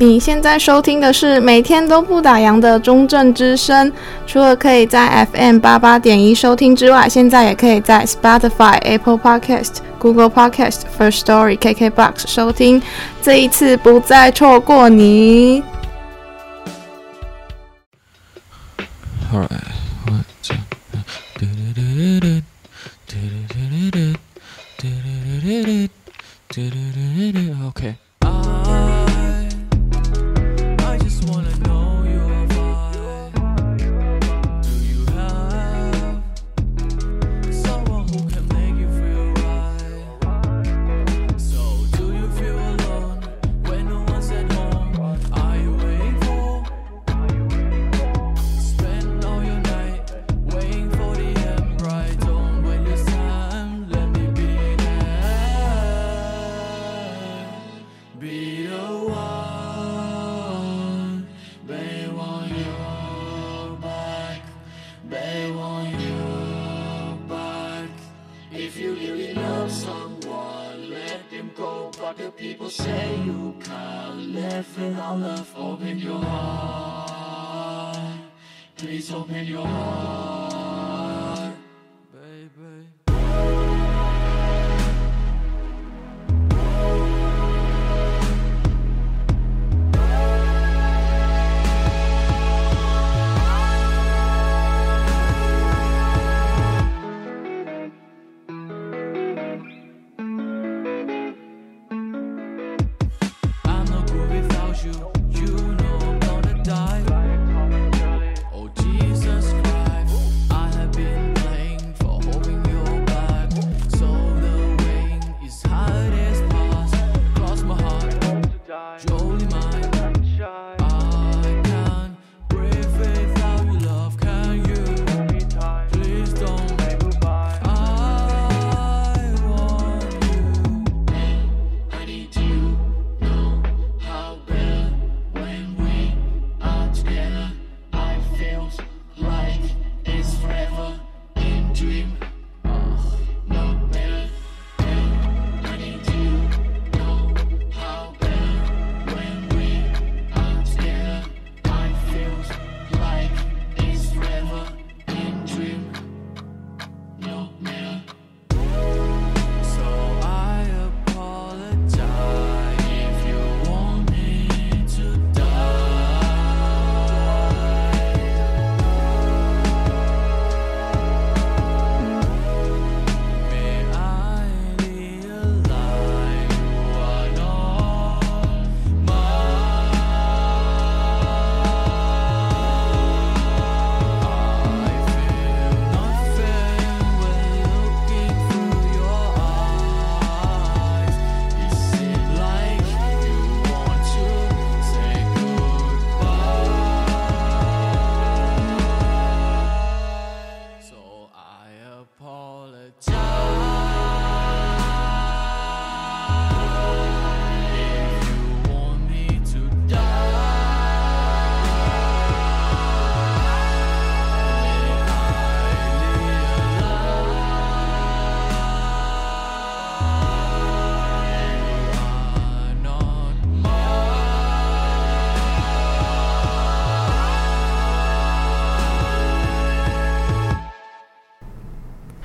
你现在收听的是每天都不打烊的中正之声，除了可以在 FM 八八点一收听之外，现在也可以在 Spotify、Apple Podcast、Google Podcast、First Story、KKBox 收听。这一次不再错过你。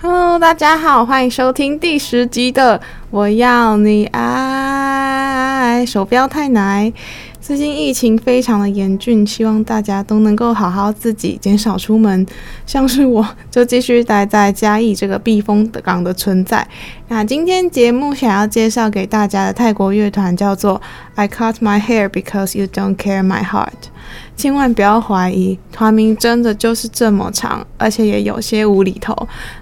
Hello，。大家好，欢迎收听第十集的《我要你爱》，手不要太奶。最近疫情非常的严峻，希望大家都能够好好自己，减少出门。像是我就继续待在嘉义这个避风港的存在。那今天节目想要介绍给大家的泰国乐团叫做 I Cut My Hair Because You Don't Care My Heart。千万不要怀疑，团名真的就是这么长，而且也有些无厘头。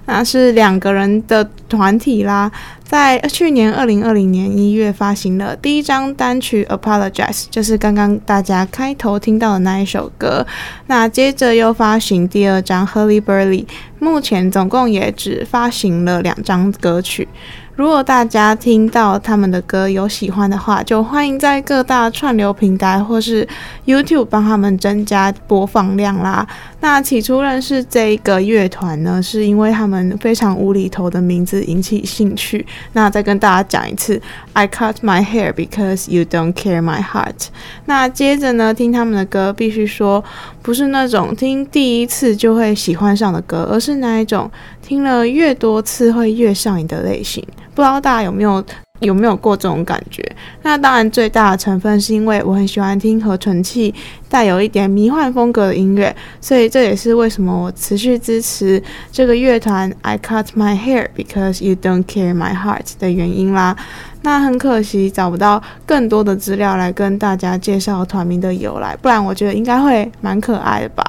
那是两个人的团体啦，在去年二零二零年一月发行了第一张单曲《Apologize》，就是刚刚大家开头听到的那一首歌。那接着又发行第二张《Hurly Burly》，目前总共也只发行了两张歌曲。如果大家听到他们的歌有喜欢的话，就欢迎在各大串流平台或是 YouTube 帮他们增加播放量啦。那起初认识这一个乐团呢，是因为他们非常无厘头的名字引起兴趣。那再跟大家讲一次，I cut my hair because you don't care my heart。那接着呢，听他们的歌，必须说不是那种听第一次就会喜欢上的歌，而是那一种听了越多次会越上瘾的类型。不知道大家有没有？有没有过这种感觉？那当然，最大的成分是因为我很喜欢听合成器带有一点迷幻风格的音乐，所以这也是为什么我持续支持这个乐团。I cut my hair because you don't care my heart 的原因啦。那很可惜找不到更多的资料来跟大家介绍团名的由来，不然我觉得应该会蛮可爱的吧。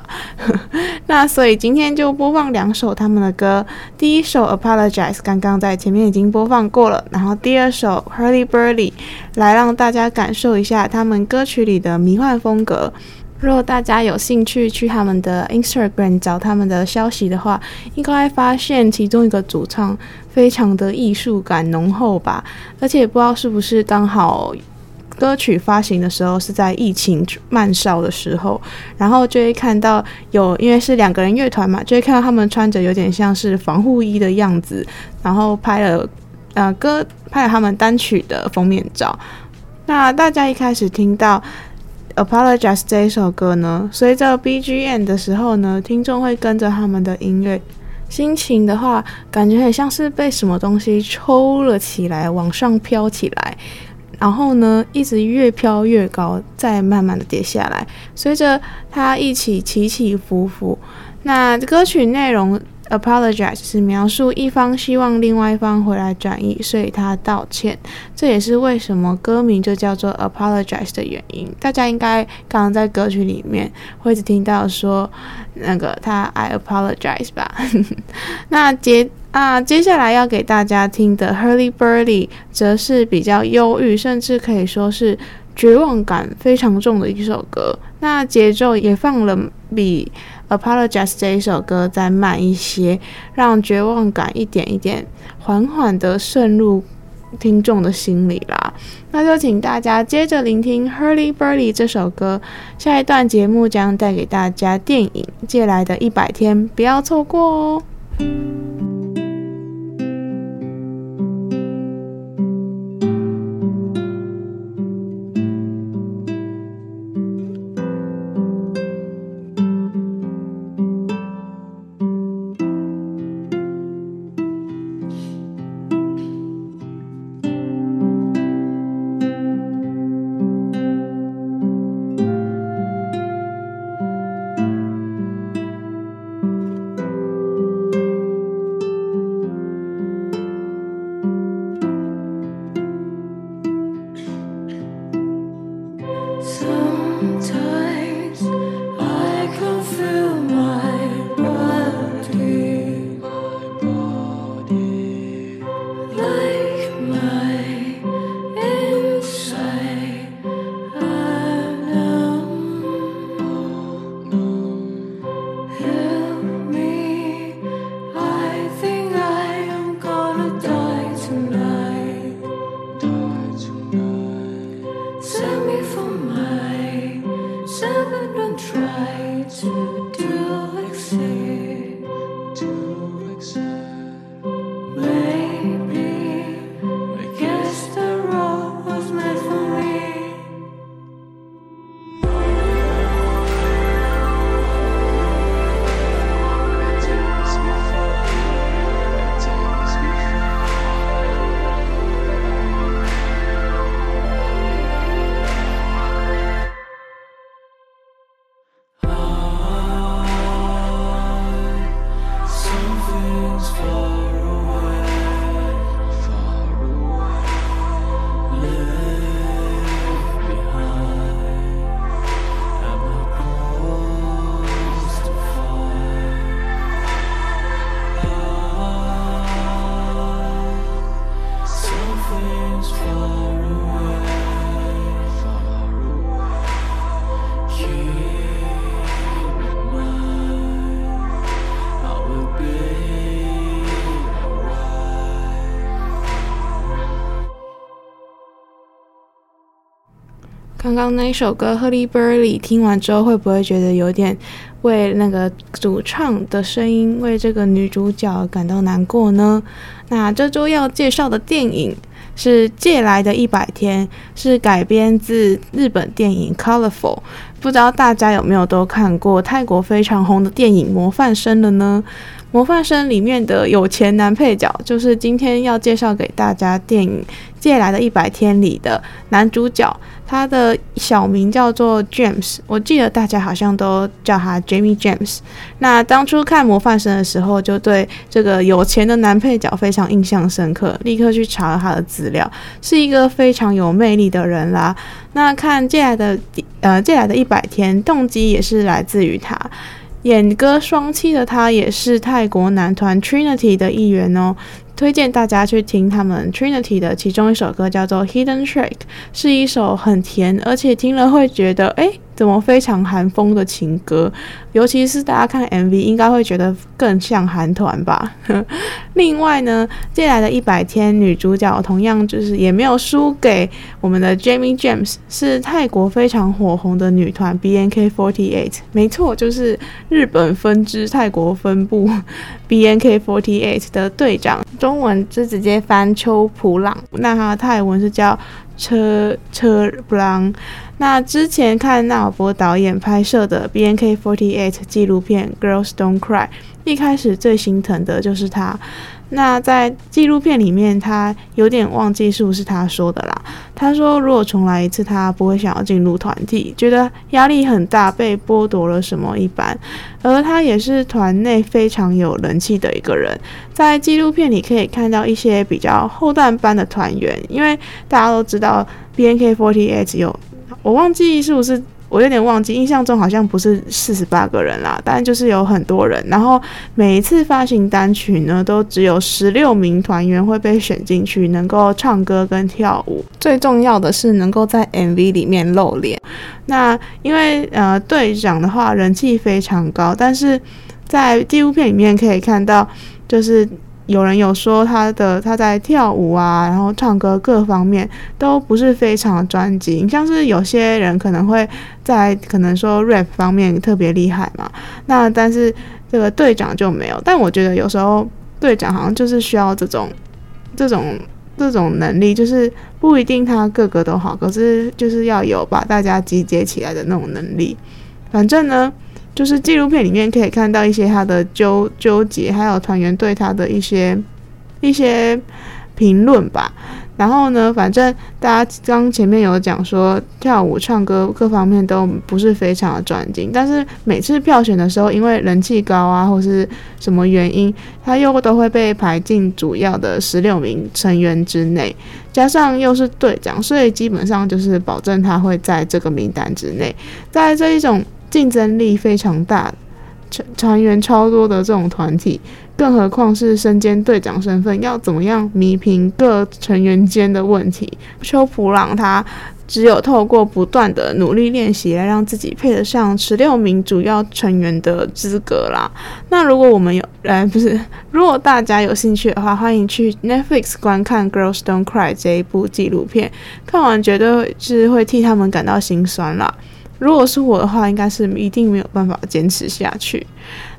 那所以今天就播放两首他们的歌，第一首 Apologize 刚刚在前面已经播放过了，然后第二首 Hurly Burly 来让大家感受一下他们歌曲里的迷幻风格。如果大家有兴趣去他们的 Instagram 找他们的消息的话，应该会发现其中一个主唱非常的艺术感浓厚吧，而且不知道是不是刚好歌曲发行的时候是在疫情慢烧的时候，然后就会看到有，因为是两个人乐团嘛，就会看到他们穿着有点像是防护衣的样子，然后拍了呃歌拍了他们单曲的封面照。那大家一开始听到。Apologize 这一首歌呢，随着 BGM 的时候呢，听众会跟着他们的音乐，心情的话，感觉很像是被什么东西抽了起来，往上飘起来，然后呢，一直越飘越高，再慢慢的跌下来，随着它一起起起伏伏。那歌曲内容。Apologize 是描述一方希望另外一方回来转意，所以他道歉。这也是为什么歌名就叫做 Apologize 的原因。大家应该刚刚在歌曲里面会只听到说那个他 I apologize 吧。那接啊，接下来要给大家听的 Hurly Burly 则是比较忧郁，甚至可以说是绝望感非常重的一首歌。那节奏也放了比。Apologize 这一首歌再慢一些，让绝望感一点一点缓缓的渗入听众的心里啦。那就请大家接着聆听 Hurly Burly 这首歌。下一段节目将带给大家电影《借来的一百天》，不要错过哦。刚刚那一首歌《Hurly Burly》听完之后，会不会觉得有点为那个主唱的声音、为这个女主角感到难过呢？那这周要介绍的电影是《借来的一百天》，是改编自日本电影《Colorful》。不知道大家有没有都看过泰国非常红的电影《模范生》了呢？《模范生》里面的有钱男配角，就是今天要介绍给大家电影《借来的一百天》里的男主角。他的小名叫做 James，我记得大家好像都叫他 Jamie James。那当初看《模范生》的时候，就对这个有钱的男配角非常印象深刻，立刻去查了他的资料，是一个非常有魅力的人啦。那看借来的呃借来的一百天，动机也是来自于他。演歌双栖的他，也是泰国男团 Trinity 的一员哦。推荐大家去听他们 Trinity 的其中一首歌，叫做《Hidden Track》，是一首很甜，而且听了会觉得，诶。怎么非常韩风的情歌，尤其是大家看 MV，应该会觉得更像韩团吧。另外呢，接下来的一百天女主角同样就是也没有输给我们的 Jamie James，是泰国非常火红的女团 BNK48。没错，就是日本分支泰国分部 BNK48 的队长，中文是直接翻秋普朗，那他泰文是叫。车车布朗，那之前看纳尔博导演拍摄的 BNK48 纪录片《Girls Don't Cry》，一开始最心疼的就是他。那在纪录片里面，他有点忘记是不是他说的啦。他说，如果重来一次，他不会想要进入团体，觉得压力很大，被剥夺了什么一般。而他也是团内非常有人气的一个人，在纪录片里可以看到一些比较后段班的团员，因为大家都知道 BNK48 有，我忘记是不是。我有点忘记，印象中好像不是四十八个人啦，但就是有很多人。然后每一次发行单曲呢，都只有十六名团员会被选进去，能够唱歌跟跳舞。最重要的是能够在 MV 里面露脸。那因为呃队长的话人气非常高，但是在纪录片里面可以看到，就是。有人有说他的他在跳舞啊，然后唱歌各方面都不是非常专精，像是有些人可能会在可能说 rap 方面特别厉害嘛，那但是这个队长就没有。但我觉得有时候队长好像就是需要这种这种这种能力，就是不一定他个个都好，可是就是要有把大家集结起来的那种能力。反正呢。就是纪录片里面可以看到一些他的纠纠结，还有团员对他的一些一些评论吧。然后呢，反正大家刚前面有讲说跳舞、唱歌各方面都不是非常的专精，但是每次票选的时候，因为人气高啊，或是什么原因，他又都会被排进主要的十六名成员之内，加上又是队长，所以基本上就是保证他会在这个名单之内，在这一种。竞争力非常大，成成员超多的这种团体，更何况是身兼队长身份，要怎么样弥平各成员间的问题？邱普朗他只有透过不断的努力练习，来让自己配得上十六名主要成员的资格啦。那如果我们有，呃，不是，如果大家有兴趣的话，欢迎去 Netflix 观看《Girls Don't Cry》这一部纪录片，看完绝对是会替他们感到心酸啦。如果是我的话，应该是一定没有办法坚持下去。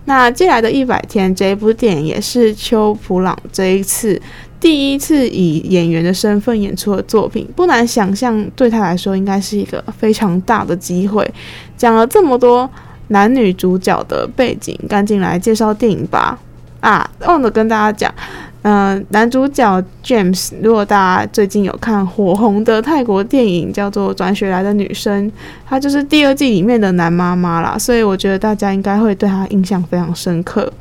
那接下来的一百天这一部电影也是秋普朗这一次第一次以演员的身份演出的作品，不难想象对他来说应该是一个非常大的机会。讲了这么多男女主角的背景，赶紧来介绍电影吧。啊，忘了跟大家讲。嗯、男主角 James，如果大家最近有看火红的泰国电影叫做《转学来的女生》，她就是第二季里面的男妈妈啦，所以我觉得大家应该会对她印象非常深刻。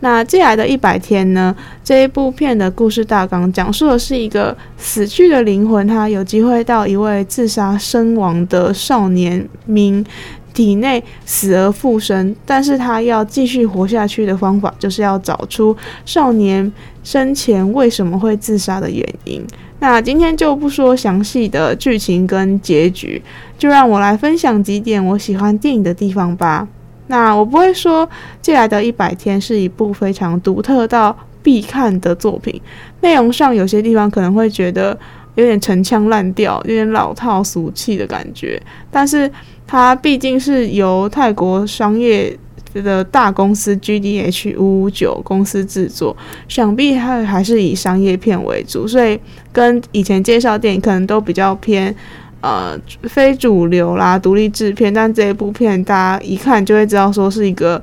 那借来的一百天呢？这一部片的故事大纲讲述的是一个死去的灵魂，他有机会到一位自杀身亡的少年明体内死而复生，但是他要继续活下去的方法，就是要找出少年生前为什么会自杀的原因。那今天就不说详细的剧情跟结局，就让我来分享几点我喜欢电影的地方吧。那我不会说《借来的一百天》是一部非常独特到必看的作品，内容上有些地方可能会觉得。有点陈腔滥调，有点老套俗气的感觉。但是它毕竟是由泰国商业的大公司 GDH 五五九公司制作，想必它还是以商业片为主，所以跟以前介绍电影可能都比较偏呃非主流啦，独立制片。但这一部片大家一看就会知道，说是一个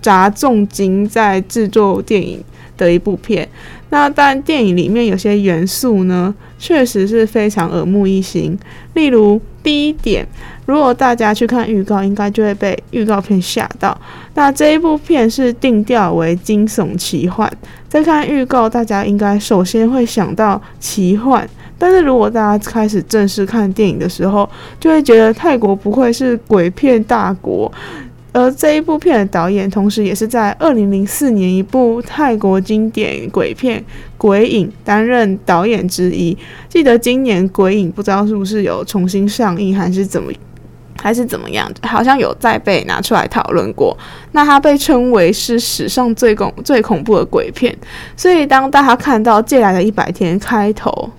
砸重金在制作电影的一部片。那但电影里面有些元素呢，确实是非常耳目一新。例如第一点，如果大家去看预告，应该就会被预告片吓到。那这一部片是定调为惊悚奇幻，在看预告，大家应该首先会想到奇幻。但是如果大家开始正式看电影的时候，就会觉得泰国不愧是鬼片大国。而这一部片的导演，同时也是在二零零四年一部泰国经典鬼片《鬼影》担任导演之一。记得今年《鬼影》不知道是不是有重新上映，还是怎么，还是怎么样？好像有再被拿出来讨论过。那它被称为是史上最恐最恐怖的鬼片。所以当大家看到《借来的一百天》开头，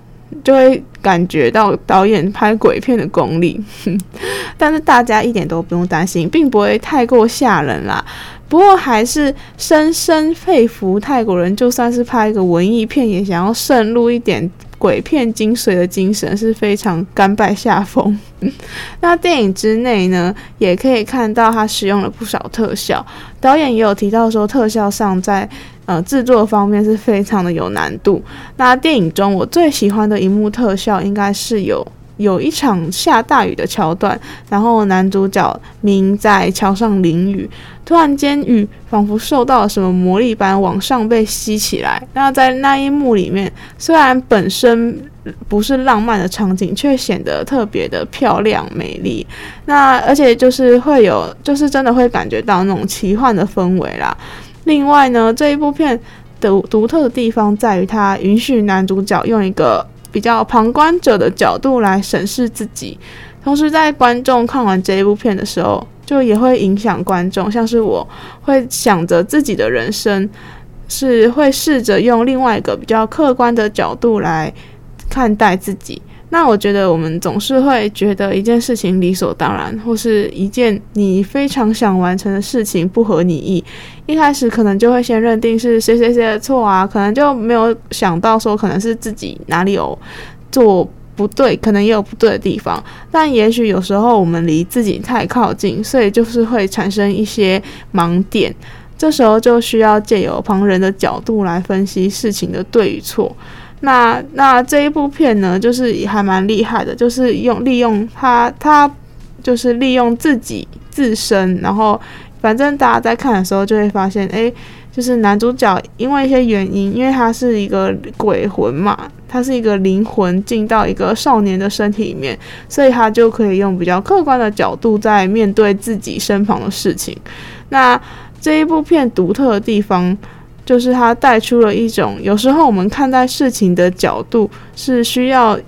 就会感觉到导演拍鬼片的功力，但是大家一点都不用担心，并不会太过吓人啦。不过还是深深佩服泰国人，就算是拍一个文艺片，也想要渗入一点鬼片精髓的精神，是非常甘拜下风。那电影之内呢，也可以看到他使用了不少特效，导演也有提到说，特效上在。呃，制作方面是非常的有难度。那电影中我最喜欢的一幕特效，应该是有有一场下大雨的桥段，然后男主角明在桥上淋雨，突然间雨仿佛受到了什么魔力般往上被吸起来。那在那一幕里面，虽然本身不是浪漫的场景，却显得特别的漂亮美丽。那而且就是会有，就是真的会感觉到那种奇幻的氛围啦。另外呢，这一部片的独特的地方在于，它允许男主角用一个比较旁观者的角度来审视自己，同时在观众看完这一部片的时候，就也会影响观众，像是我会想着自己的人生，是会试着用另外一个比较客观的角度来看待自己。那我觉得我们总是会觉得一件事情理所当然，或是一件你非常想完成的事情不合你意，一开始可能就会先认定是谁谁谁的错啊，可能就没有想到说可能是自己哪里有做不对，可能也有不对的地方。但也许有时候我们离自己太靠近，所以就是会产生一些盲点，这时候就需要借由旁人的角度来分析事情的对与错。那那这一部片呢，就是也还蛮厉害的，就是用利用他他就是利用自己自身，然后反正大家在看的时候就会发现，诶，就是男主角因为一些原因，因为他是一个鬼魂嘛，他是一个灵魂进到一个少年的身体里面，所以他就可以用比较客观的角度在面对自己身旁的事情。那这一部片独特的地方。就是它带出了一种，有时候我们看待事情的角度是需要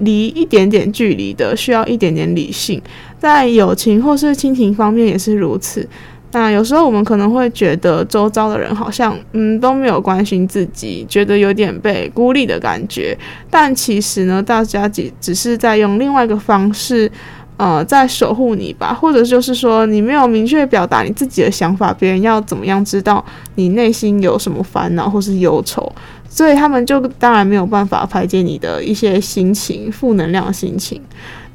离一点点距离的，需要一点点理性，在友情或是亲情方面也是如此。那有时候我们可能会觉得周遭的人好像嗯都没有关心自己，觉得有点被孤立的感觉，但其实呢，大家只只是在用另外一个方式。呃，在守护你吧，或者就是说，你没有明确表达你自己的想法，别人要怎么样知道你内心有什么烦恼或是忧愁？所以他们就当然没有办法排解你的一些心情、负能量心情。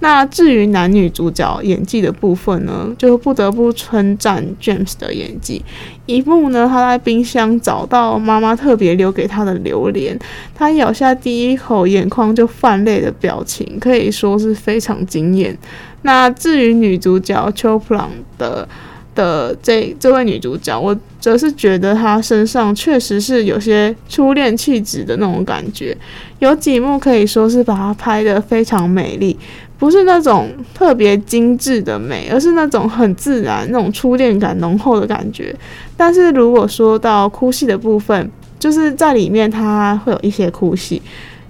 那至于男女主角演技的部分呢，就不得不称赞 James 的演技。一幕呢，他在冰箱找到妈妈特别留给他的榴莲，他咬下第一口，眼眶就泛泪的表情，可以说是非常惊艳。那至于女主角秋普朗的的这这位女主角，我则是觉得她身上确实是有些初恋气质的那种感觉，有几幕可以说是把她拍得非常美丽，不是那种特别精致的美，而是那种很自然、那种初恋感浓厚的感觉。但是如果说到哭戏的部分，就是在里面她会有一些哭戏。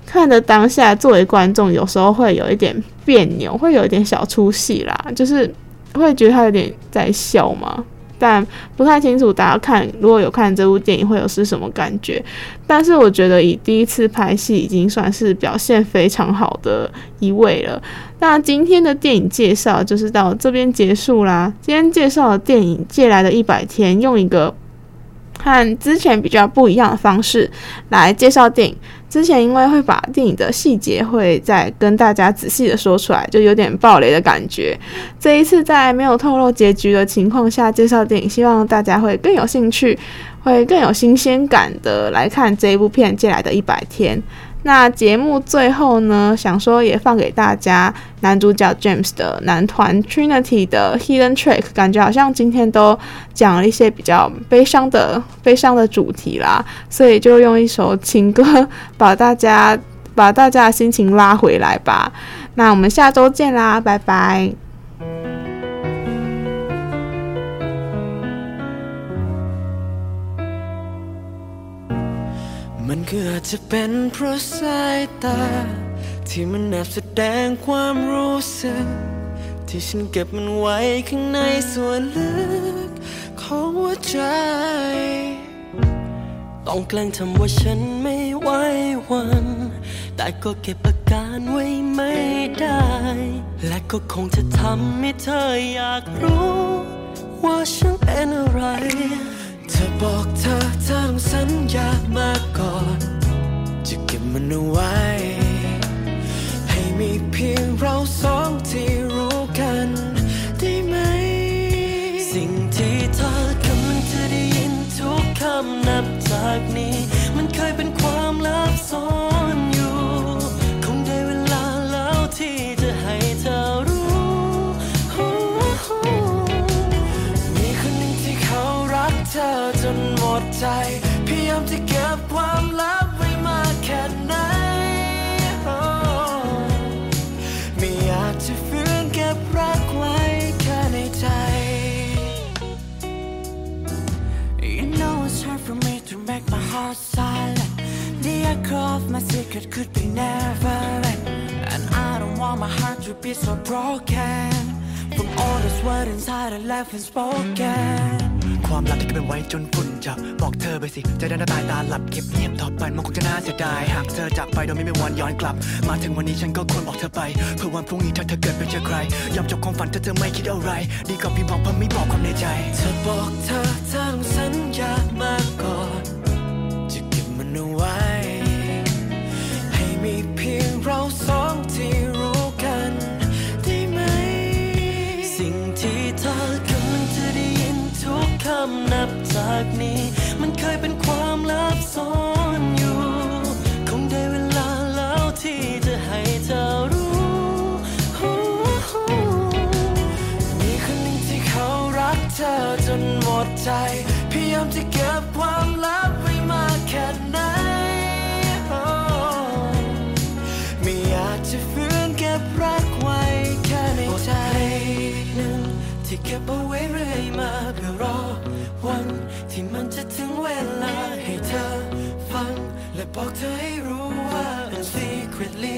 看的当下，作为观众，有时候会有一点别扭，会有一点小出戏啦，就是会觉得他有点在笑嘛。但不太清楚大家看如果有看这部电影会有是什么感觉。但是我觉得以第一次拍戏已经算是表现非常好的一位了。那今天的电影介绍就是到这边结束啦。今天介绍的电影《借来的一百天》，用一个和之前比较不一样的方式来介绍电影。之前因为会把电影的细节会再跟大家仔细的说出来，就有点暴雷的感觉。这一次在没有透露结局的情况下介绍电影，希望大家会更有兴趣，会更有新鲜感的来看这一部片《借来的一百天》。那节目最后呢，想说也放给大家男主角 James 的男团 Trinity 的 Hidden Track，感觉好像今天都讲了一些比较悲伤的悲伤的主题啦，所以就用一首情歌把大家把大家的心情拉回来吧。那我们下周见啦，拜拜。 มันคืออาจจะเป็นเพราะสายตา ที่มันแอบแสดงความรู้สึก ที่ฉันเก็บมันไว้ข้างในส่วนลึกของหัวใจ ต้องแกล้งทำว่าฉันไม่ไหววัน แต่ก็เก็บอาการไว้ไม่ได้ และก็คงจะทำให้เธออยากรู้ ว่าฉันเป็นอะไร บอกเธอเธอต้องสัญญามาก่อน จะเก็บมันเอาไว้ ให้มีเพียงเราสองที่รู้กัน ได้ไหม สิ่งที่เธอกำลังจะได้ยินทุกคำนับจากนี้ ดใจ พยายามจะเก็บความลับไว้มากแค่ไหน ไม่อยากจะฝืนเก็บรักไว้แค่ในใจ You know it's hard for me to make my heart silent The echo of my secret could be never end And I don't want my heart to be so broken From all this word inside I left unspoken ความลับที่เก็บไว้จนฝุ่นจะบอกเธอไปสิใจด้านหน้าตายตาหลับเก็บเงียบต่อไปมันคงจะน่าเสียดาย หากเธอจากไปโดยไม่มีวันย้อนกลับ มาถึงวันนี้ฉันก็ควรบอกเธอไป เพื่อวันพรุ่งนี้ถ้าเธอเกิดไปเจอใคร ยอมจบความฝันถ้าเธอไม่คิดอะไร ดีกว่าพี่บอกเพื่อไม่บอกความในใจ เธอบอกเธอเธอต้องสัญญามาก จะเก็บความลับไว้มาแค่ไหนไม่อยากจะฟื้นเก็รักไว้แค่ในใจหนึ่งที่เก็บเอาไว้เรื่อยมาเพื่อรอวันที่มันจะถึงเวลาให้เธอฟัง และบอกเธอให้รู้ว่า I'm secretly